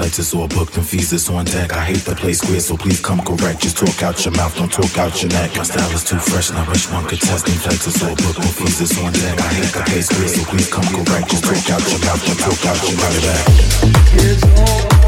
Flights all booked and visas on deck. I hate the play square, so please come correct. Just talk out your mouth, don't talk out your neck. My style is too fresh, I wish one could test them flights all booked and visas on deck. I hate the play square, so please come correct. Just talk out your mouth, don't talk out your neck. It's all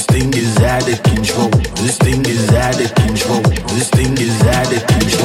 This thing is out of control. This thing is out of control. This thing is out of control.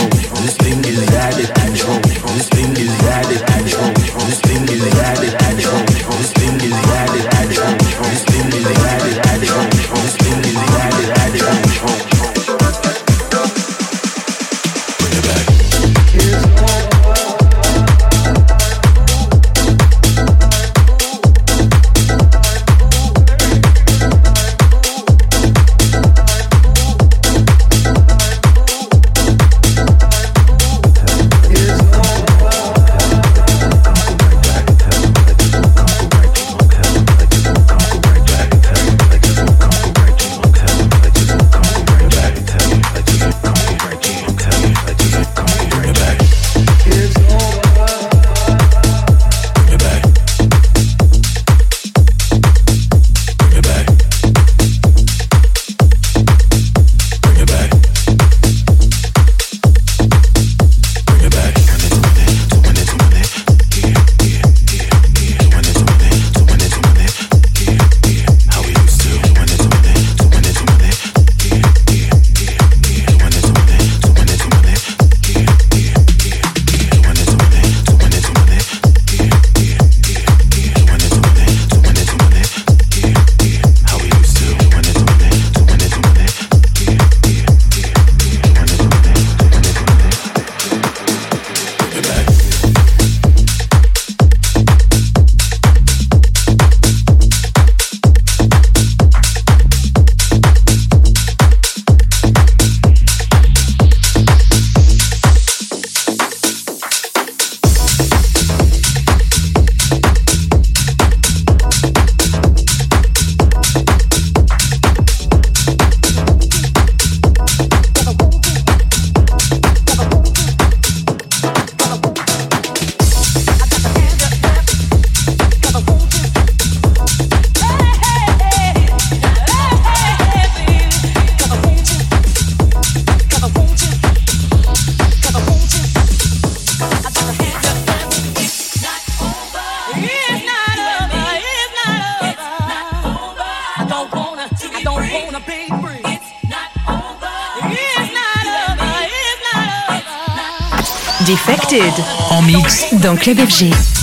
Club FG.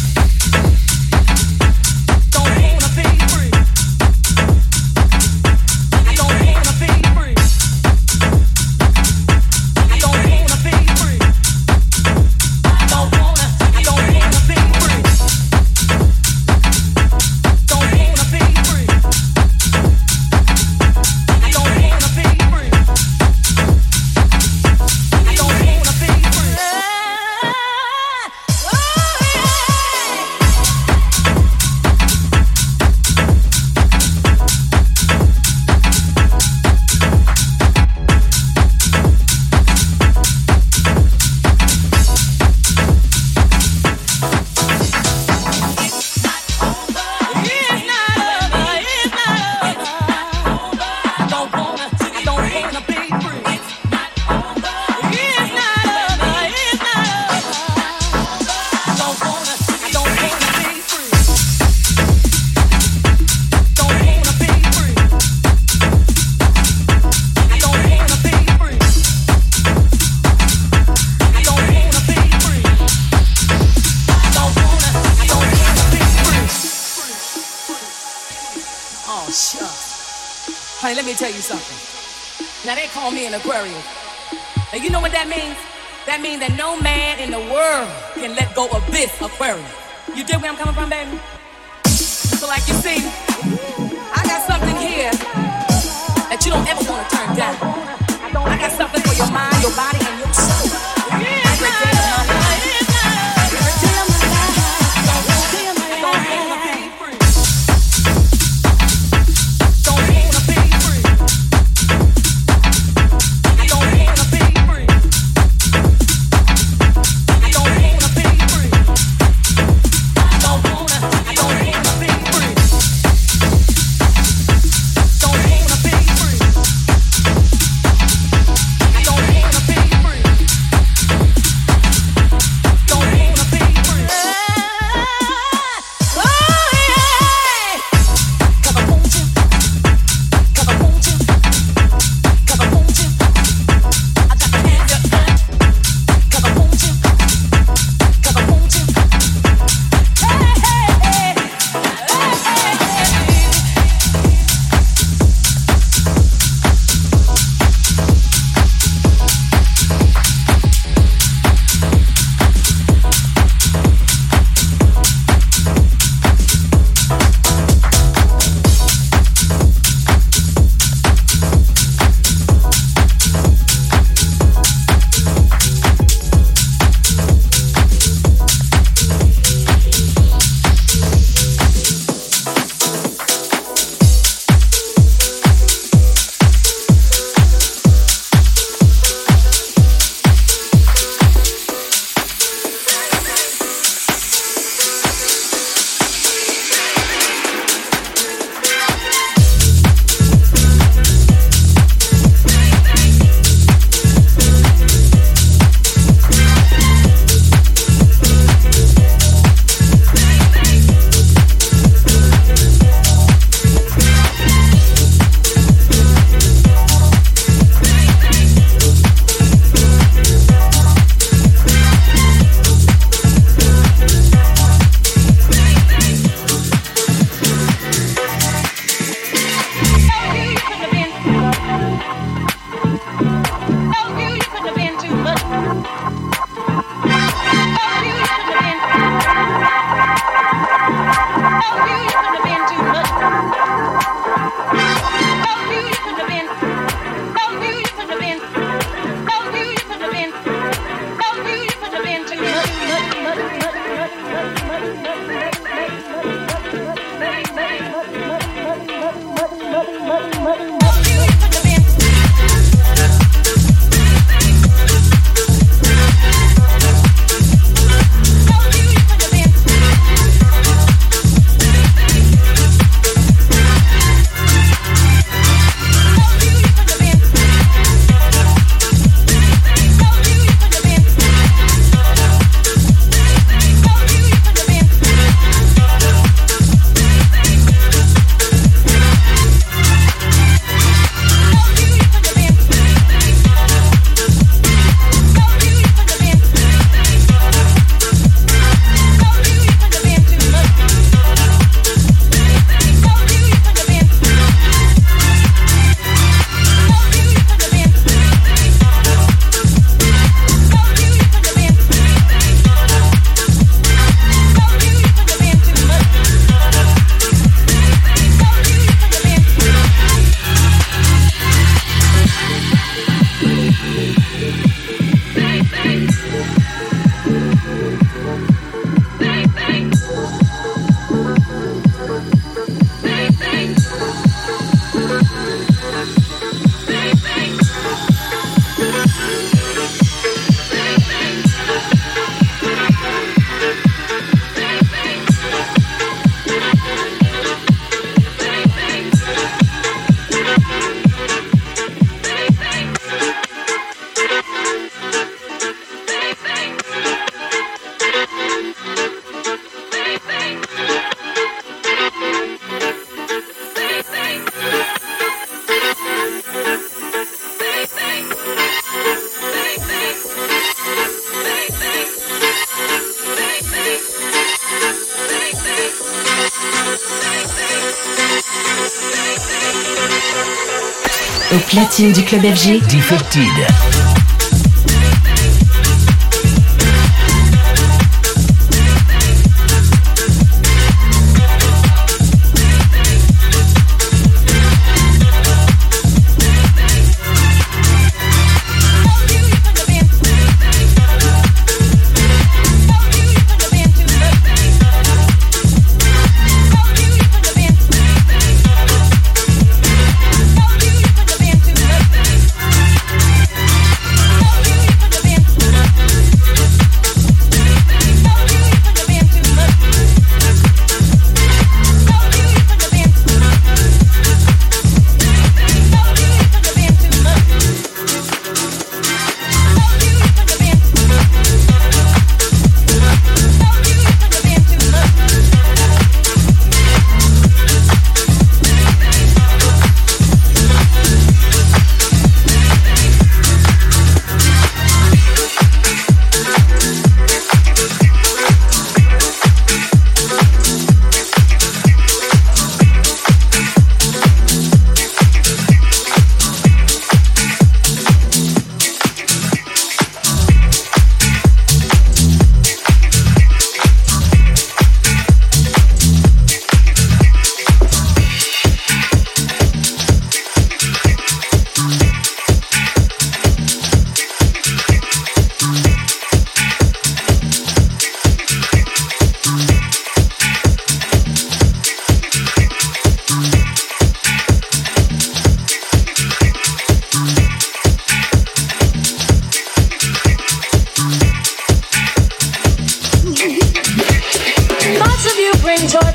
Au platine du club FG. Defected.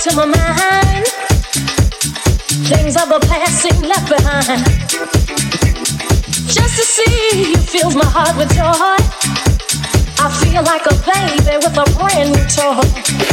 to my mind. Things of the past seem left behind. Just to see you fills my heart with joy. I feel like a baby with a brand new toy.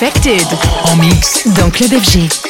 Defected. En mix. Dans Club FG.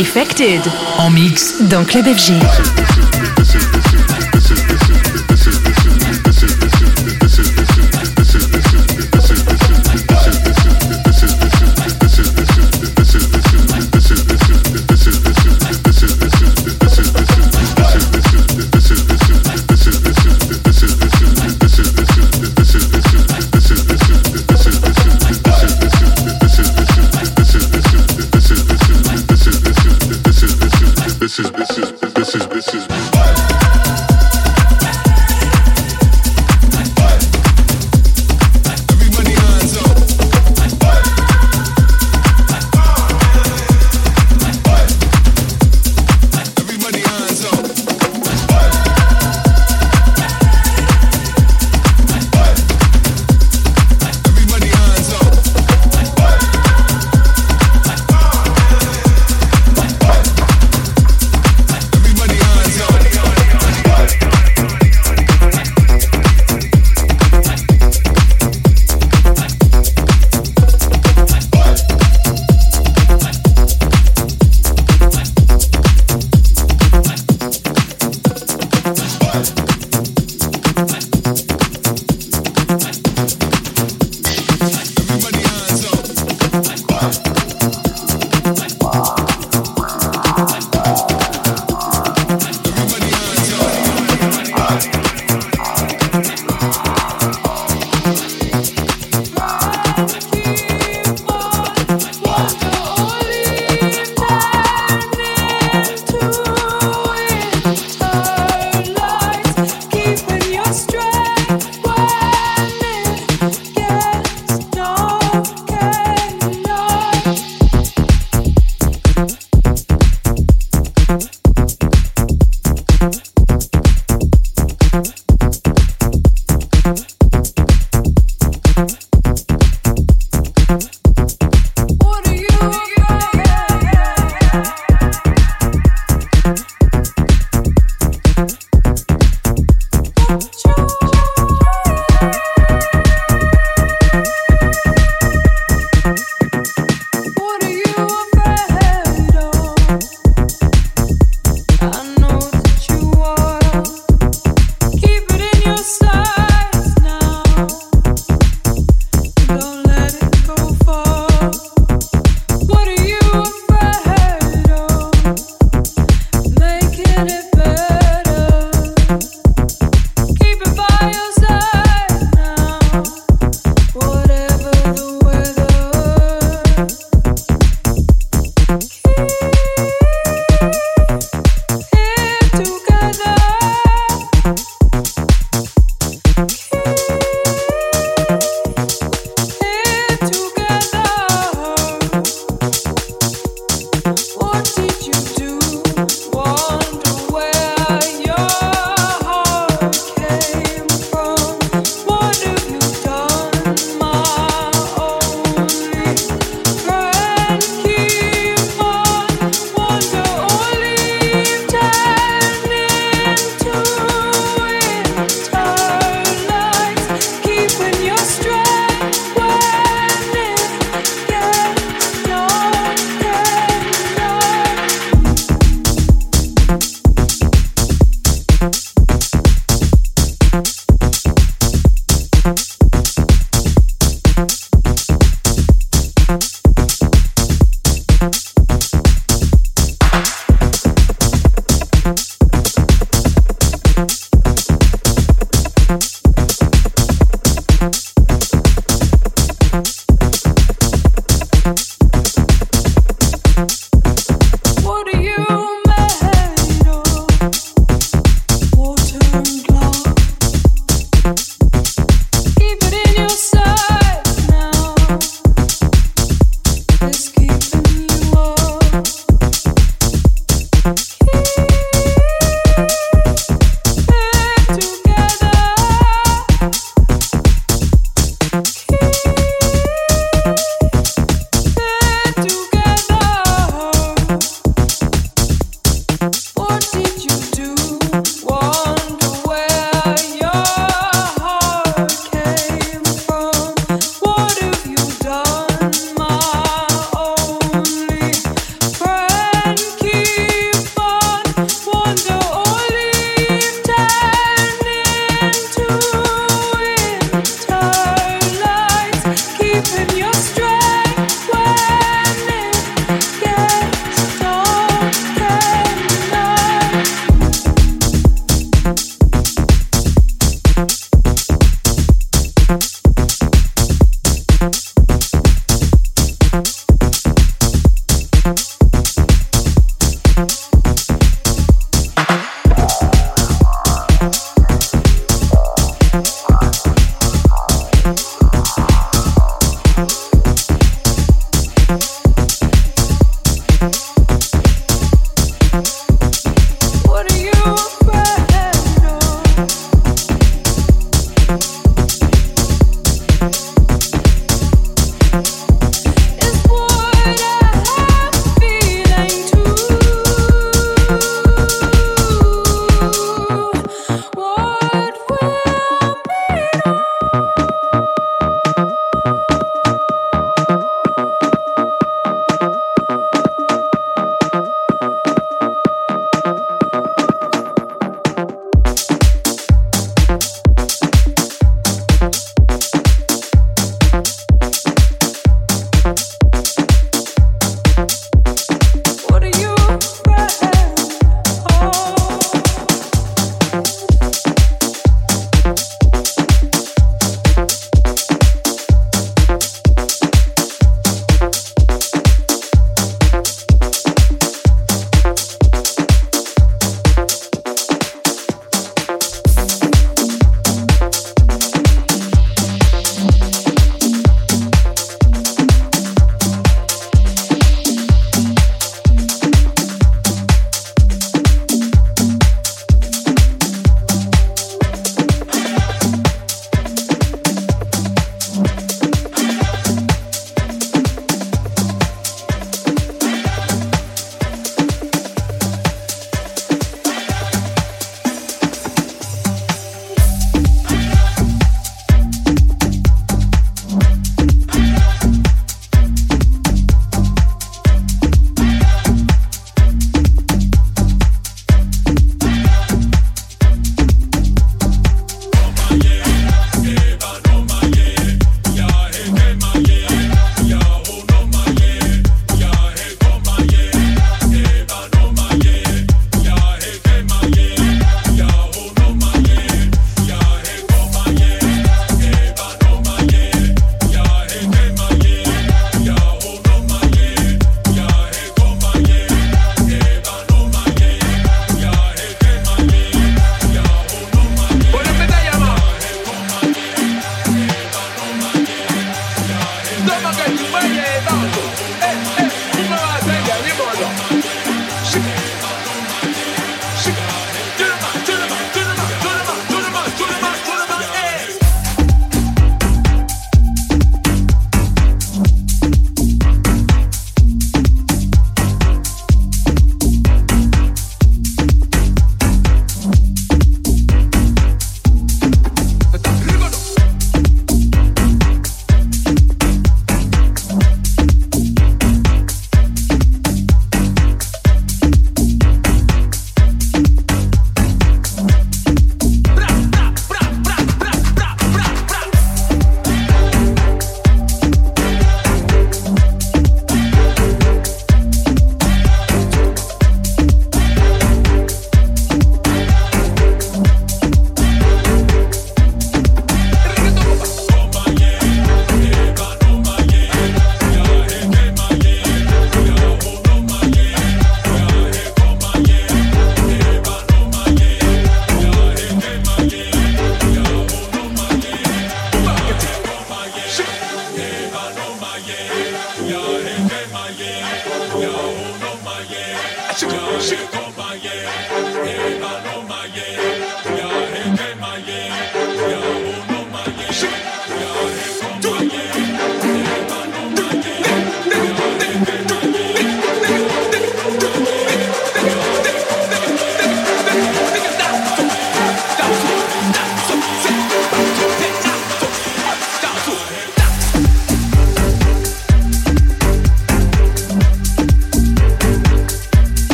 Defected. En mix. Dans Club FG.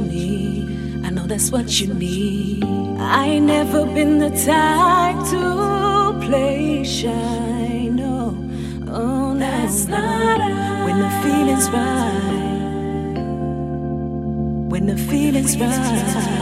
need. I know that's what you need. I ain't never been the type to play shy. No, oh, that's no. not When the feeling's right. When the feeling's right.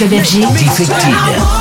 Club FG. Defected.